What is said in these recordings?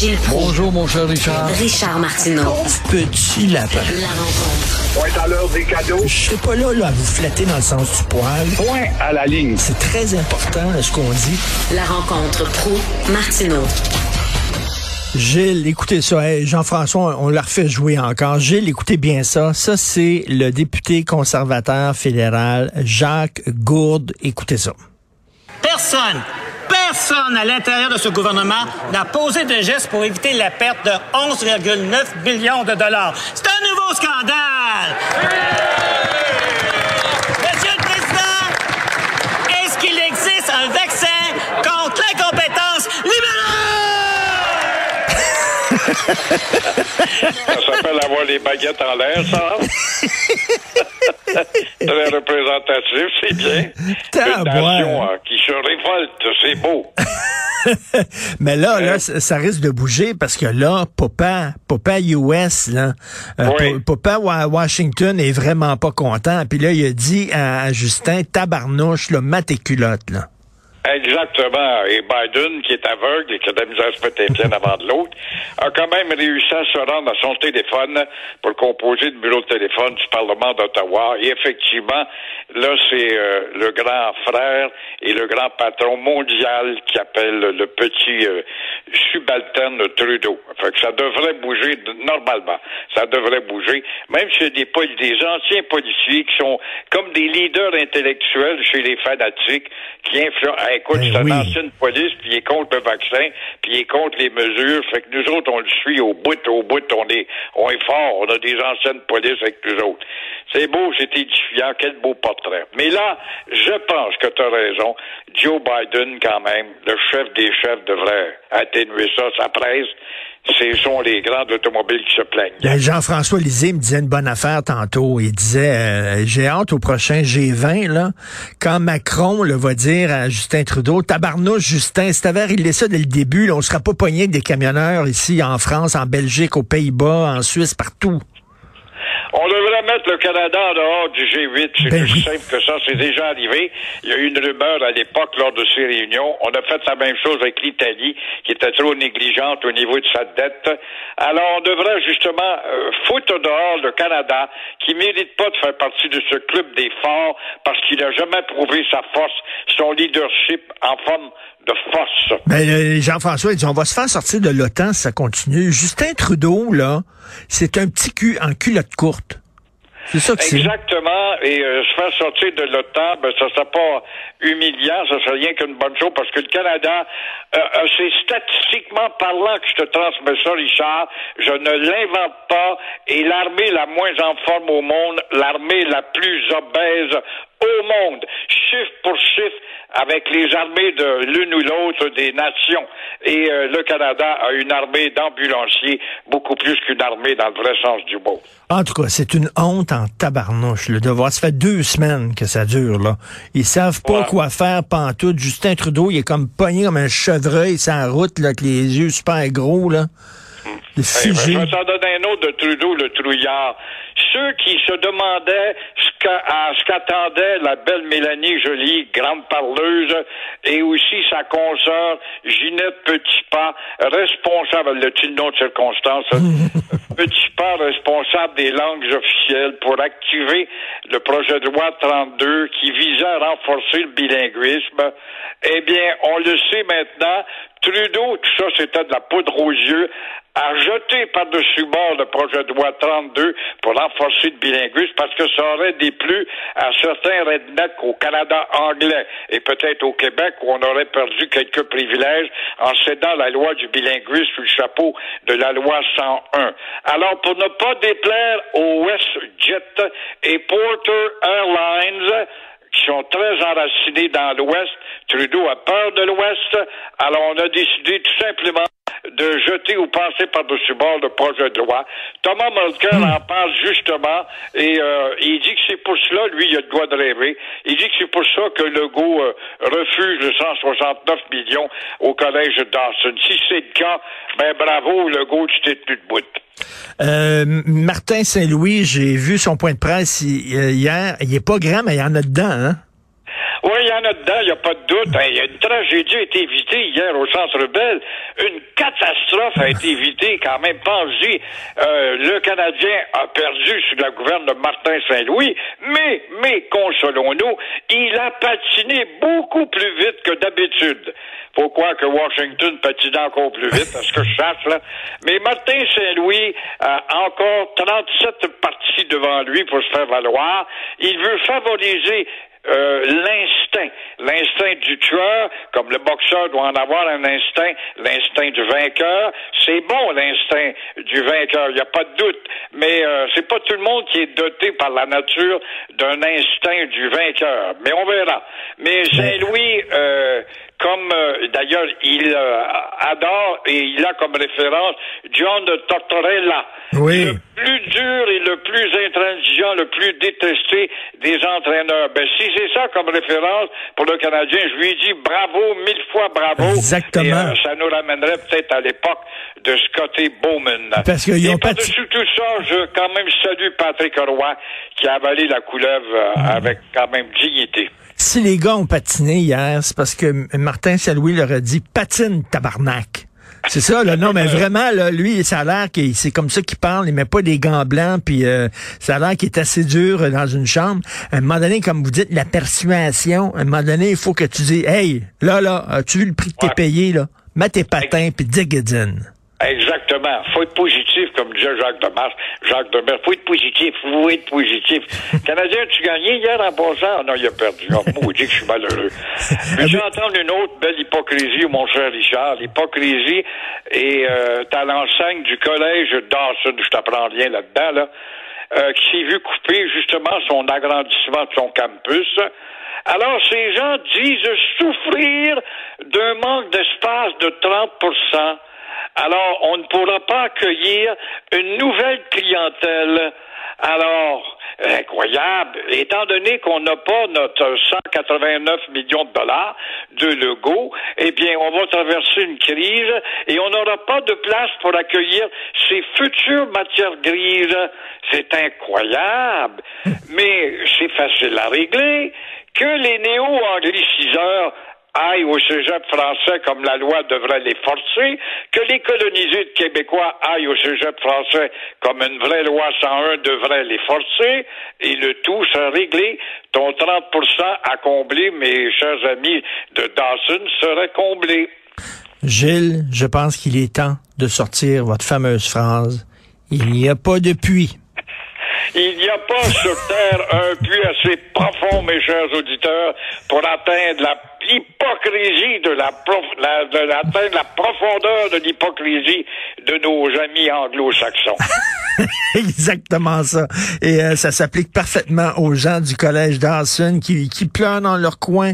Gilles Proulx, Bonjour, mon cher Richard. Richard Martineau. Petit lapin. La rencontre. Point à l'heure des cadeaux. Je serai pas là, là à vous flatter dans le sens du poil. Point à la ligne. C'est très important, ce qu'on dit. La rencontre pro martineau Gilles, écoutez ça. Hey, Jean-François, on l'a refait jouer encore. Gilles, écoutez bien ça. Ça, c'est le député conservateur fédéral Jacques Gourde. Écoutez ça. Personne, personne à l'intérieur de ce gouvernement n'a posé de gestes pour éviter la perte de 11,9 millions de dollars. C'est un nouveau scandale! Monsieur le Président, est-ce qu'il existe un vaccin contre l'incompétence libérale? Ça s'appelle avoir les baguettes en l'air, ça. Très représentatif, c'est bien. Une nation hein, qui se révolte, c'est beau. Mais là, là, ça risque de bouger parce que là, Papa, Papa US, là, euh, Oui. Papa Wa- Washington est vraiment pas content. Puis là, il a dit à, Justin, tabarnouche, là, mets tes culottes, là. Exactement. Et Biden, qui est aveugle et qui a de la misère à se mettre avant de l'autre, a quand même réussi à se rendre à son téléphone pour composer le bureau de téléphone du Parlement d'Ottawa. Et effectivement, là, c'est euh, le grand frère et le grand patron mondial qui appelle le petit euh, subalterne Trudeau. Fait que ça devrait bouger normalement. Ça devrait bouger. Même a des, des anciens policiers qui sont comme des leaders intellectuels chez les fanatiques qui influencent. Ah, écoute, Ben c'est un oui. ancien police, puis il est contre le vaccin, puis il est contre les mesures. Fait que nous autres, on le suit au bout, au bout, on est, on est fort. On a des anciennes polices avec nous autres. C'est beau, c'est édifiant, quel beau portrait. Mais là, je pense que tu as raison. Joe Biden, quand même, le chef des chefs, devrait atténuer ça, sa presse. Ce sont les grands automobiles qui se plaignent. Ben, Jean-François Lisée me disait une bonne affaire tantôt. Il disait, euh, j'ai hâte au prochain G20, là, quand Macron là, va dire à Justin Trudeau, tabarnouche, Justin, si t'avais réglé ça dès le début, là, on sera pas pogné avec des camionneurs ici en France, en Belgique, aux Pays-Bas, en Suisse, partout. On devrait mettre le Canada en dehors du G8. C'est Ben plus oui. simple que ça. C'est déjà arrivé. Il y a eu une rumeur à l'époque lors de ces réunions. On a fait la même chose avec l'Italie, qui était trop négligente au niveau de sa dette. Alors, on devrait justement euh, foutre dehors le Canada, qui mérite pas de faire partie de ce club des forts, parce qu'il n'a jamais prouvé sa force, son leadership en forme de force. Ben, euh, Jean-François, il dit, on va se faire sortir de l'OTAN si ça continue. Justin Trudeau, là, c'est un petit cul en culotte courte. Exactement. Et euh, se faire sortir de l'OTAN, ben, ça serait pas humiliant, ça serait rien qu'une bonne chose, parce que le Canada, euh, euh, c'est statistiquement parlant que je te transmets ça, Richard. Je ne l'invente pas. Et l'armée la moins en forme au monde, l'armée la plus obèse au monde, chiffre pour chiffre, avec les armées de l'une ou l'autre des nations. Et euh, le Canada a une armée d'ambulanciers beaucoup plus qu'une armée dans le vrai sens du mot. En tout cas, c'est une honte en tabarnouche, le devoir. Ça fait deux semaines que ça dure, là. Ils savent pas Ouais. quoi faire pantoute. Justin Trudeau, il est comme pogné comme un chevreuil la route, là, avec les yeux super gros, là. Hey, je vais t'en donner un autre de Trudeau, le trouillard. Ceux qui se demandaient ce qu'attendait la belle Mélanie Joly, grande parleuse, et aussi sa consoeur Ginette Petitpas, responsable, le le nom de circonstance, Petitpas, responsable des langues officielles pour activer le projet de loi 32 qui visait à renforcer le bilinguisme. Eh bien, on le sait maintenant, Trudeau, tout ça, c'était de la poudre aux yeux, a jeté par-dessus bord le projet de loi 32 pour renforcer le bilinguisme parce que ça aurait déplu à certains rednecks au Canada anglais et peut-être au Québec où on aurait perdu quelques privilèges en cédant la loi du bilinguisme sous le chapeau de la loi 101. Alors, pour ne pas déplaire au WestJet et Porter Airlines, qui sont très enracinés dans l'Ouest. Trudeau a peur de l'Ouest. Alors, on a décidé tout simplement de jeter ou passer par-dessus bord le projet de loi. Thomas Mulcair Hmm. en parle justement et euh, il dit que c'est pour cela, lui, il a le droit de rêver, il dit que c'est pour ça que Legault euh, refuse le 169 millions au collège de Dawson. Si c'est le cas, ben bravo, Legault, tu t'es tenu debout. Euh, Martin Saint-Louis, j'ai vu son point de presse hi- hier. Il est pas grand, mais il y en a dedans, hein? Oui, il y en a dedans, il n'y a pas de doute. Une tragédie a été évitée hier au Centre Bell. Une catastrophe a été évitée quand même. Pensez, euh, le Canadien a perdu sous la gouverne de Martin Saint-Louis, mais, mais, consolons-nous, il a patiné beaucoup plus vite que d'habitude. Pourquoi que Washington patine encore plus vite, parce que je sache, là. Mais Martin Saint-Louis a encore 37 parties devant lui pour se faire valoir. Il veut favoriser euh, l'instinct, l'instinct du tueur, comme le boxeur doit en avoir un instinct, l'instinct du vainqueur. C'est bon l'instinct du vainqueur, il n'y a pas de doute, mais euh, c'est pas tout le monde qui est doté par la nature d'un instinct du vainqueur. Mais on verra. Mais Saint-Louis, euh, comme euh, d'ailleurs il euh, adore et il a comme référence John Tortorella. Oui. Le plus dur et le plus intransigeant, le plus détesté des entraîneurs. Ben, si c'est ça comme référence pour le Canadien, je lui dis bravo, mille fois bravo. Exactement. Et, euh, ça nous ramènerait peut-être à l'époque de Scotty Bowman. Parce qu'ils Et par-dessus tout ça, je quand même salue Patrick Roy qui a avalé la couleuvre euh, Mm. avec quand même dignité. Si les gars ont patiné hier, c'est parce que Martin Saint-Louis leur a dit patine tabarnak. C'est ça, là. Non, mais vraiment, là, lui, ça a l'air que c'est comme ça qu'il parle. Il met pas des gants blancs, puis euh, ça a l'air qu'il est assez dur euh, dans une chambre. À un moment donné, comme vous dites, la persuasion. À un moment donné, il faut que tu dis, hey, là, là, as-tu vu le prix que t'es payé, là? Mets tes patins, puis in. Exactement. Faut être positif, comme disait Jacques Demers. Jacques Demers, faut être positif, faut être positif. Canadien, tu gagné hier en passant? Non, il a perdu. Oh, maudit que je suis malheureux. Mais j'ai entendu une autre belle hypocrisie, mon cher Richard. L'hypocrisie est euh, à l'enseigne du collège Dawson, je t'apprends rien là-dedans, là, euh, qui s'est vu couper justement son agrandissement de son campus. Alors, ces gens disent souffrir d'un manque d'espace de 30 alors, on ne pourra pas accueillir une nouvelle clientèle. Alors, incroyable, étant donné qu'on n'a pas notre 189 millions de dollars de Lego, eh bien, on va traverser une crise et on n'aura pas de place pour accueillir ces futures matières grises. C'est incroyable, mais c'est facile à régler. Que les néo-angliciseurs aillent au cégep français comme la loi devrait les forcer, que les colonisés de Québécois aillent au cégep français comme une vraie loi 101 devrait les forcer, et le tout sera réglé. Ton 30% à combler, mes chers amis de Dawson, serait comblé. Gilles, je pense qu'il est temps de sortir votre fameuse phrase. Il n'y a pas de puits. Il n'y a pas sur Terre un puits assez profond, mes chers auditeurs, pour atteindre la hypocrisie de la, prof- la- de l'atteindre la profondeur de l'hypocrisie de nos amis anglo-saxons. Exactement ça. Et euh, ça s'applique parfaitement aux gens du collège Dawson qui, qui pleurent dans leur coin.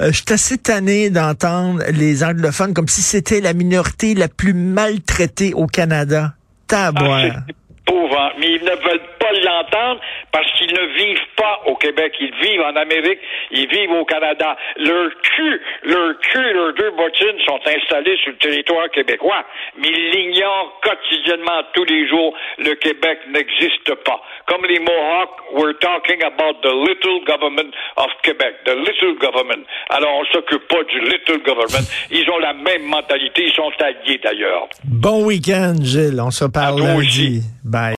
Euh, je suis assez tanné d'entendre les anglophones comme si c'était la minorité la plus maltraitée au Canada. Taboire. Ah, c'est épouvant. Mais ils ne veulent pas l'entendre parce qu'ils ne vivent pas au Québec. Ils vivent en Amérique, ils vivent au Canada. Leur cul, leur cul, leurs deux bottines sont installés sur le territoire québécois. Mais ils l'ignorent quotidiennement tous les jours. Le Québec n'existe pas. Comme les Mohawks, we're talking about the little government of Québec. The little government. Alors, on s'occupe pas du little government. Ils ont la même mentalité. Ils sont alliés d'ailleurs. Bon week-end, Gilles. On se toi lundi. aussi. Bye.